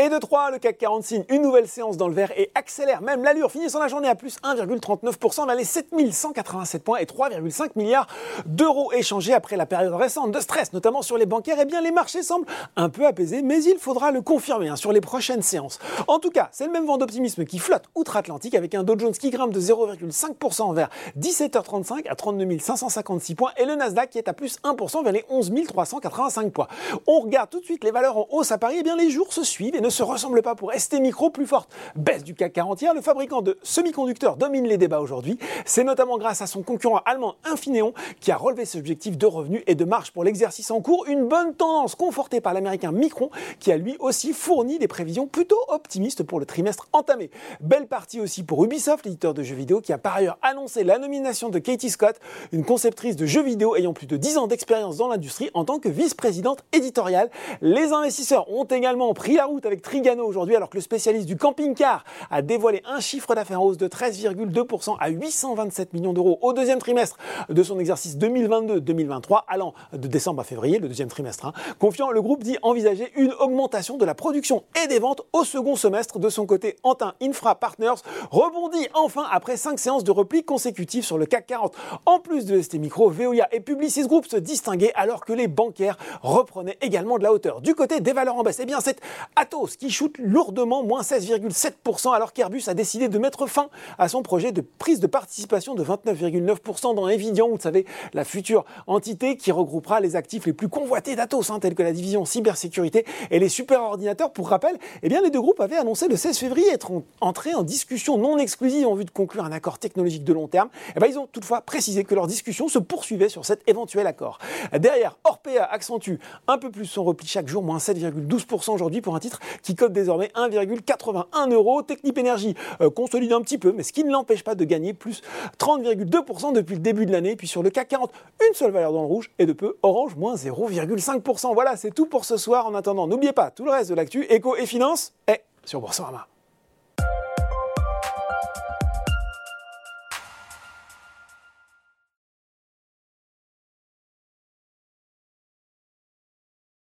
Et de 3, le CAC 40 signe une nouvelle séance dans le vert et accélère même l'allure, finissant la journée à plus 1,39% vers les 7187 points et 3,5 milliards d'euros échangés après la période récente de stress, notamment sur les bancaires. Eh bien, les marchés semblent un peu apaisés, mais il faudra le confirmer hein, sur les prochaines séances. En tout cas, c'est le même vent d'optimisme qui flotte outre-Atlantique avec un Dow Jones qui grimpe de 0,5% vers 17h35 à 32 556 points et le Nasdaq qui est à plus 1% vers les 11 385 points. On regarde tout de suite les valeurs en hausse à Paris, eh bien les jours se suivent et se ressemblent pas pour ST Micro, plus forte baisse du CAC 40 hier. Le fabricant de semi-conducteurs domine les débats aujourd'hui. C'est notamment grâce à son concurrent allemand Infineon qui a relevé ce objectif de revenus et de marge pour l'exercice en cours. Une bonne tendance confortée par l'américain Micron qui a lui aussi fourni des prévisions plutôt optimistes pour le trimestre entamé. Belle partie aussi pour Ubisoft, l'éditeur de jeux vidéo qui a par ailleurs annoncé la nomination de Katie Scott, une conceptrice de jeux vidéo ayant plus de 10 ans d'expérience dans l'industrie en tant que vice-présidente éditoriale. Les investisseurs ont également pris la route avec Trigano aujourd'hui alors que le spécialiste du camping-car a dévoilé un chiffre d'affaires en hausse de 13,2% à 827 millions d'euros au deuxième trimestre de son exercice 2022-2023 allant de décembre à février, le deuxième trimestre. Hein. Confiant, le groupe dit envisager une augmentation de la production et des ventes au second semestre. De son côté, Antin Infra Partners rebondit enfin après cinq séances de repli consécutives sur le CAC 40. En plus de ST Micro, Veolia et Publicis Group se distinguaient alors que les bancaires reprenaient également de la hauteur. Du côté des valeurs en baisse, eh bien c'est Atos qui chute lourdement, moins 16,7%, alors qu'Airbus a décidé de mettre fin à son projet de prise de participation de 29,9% dans Evidian, vous savez, la future entité qui regroupera les actifs les plus convoités d'Atos, hein, tels que la division cybersécurité et les superordinateurs. Pour rappel, eh bien les deux groupes avaient annoncé le 16 février être entrés en discussion non exclusive en vue de conclure un accord technologique de long terme. Eh bien, ils ont toutefois précisé que leur discussion se poursuivait sur cet éventuel accord. Derrière, Orpea accentue un peu plus son repli chaque jour, moins 7,12% aujourd'hui pour un titre qui cote désormais 1,81 euros. Technip Energy euh, consolide un petit peu, mais ce qui ne l'empêche pas de gagner plus 30,2% depuis le début de l'année. Puis sur le CAC 40, une seule valeur dans le rouge et de peu Orange, moins 0,5%. Voilà, c'est tout pour ce soir. En attendant, n'oubliez pas tout le reste de l'actu, éco et finance est sur Boursorama.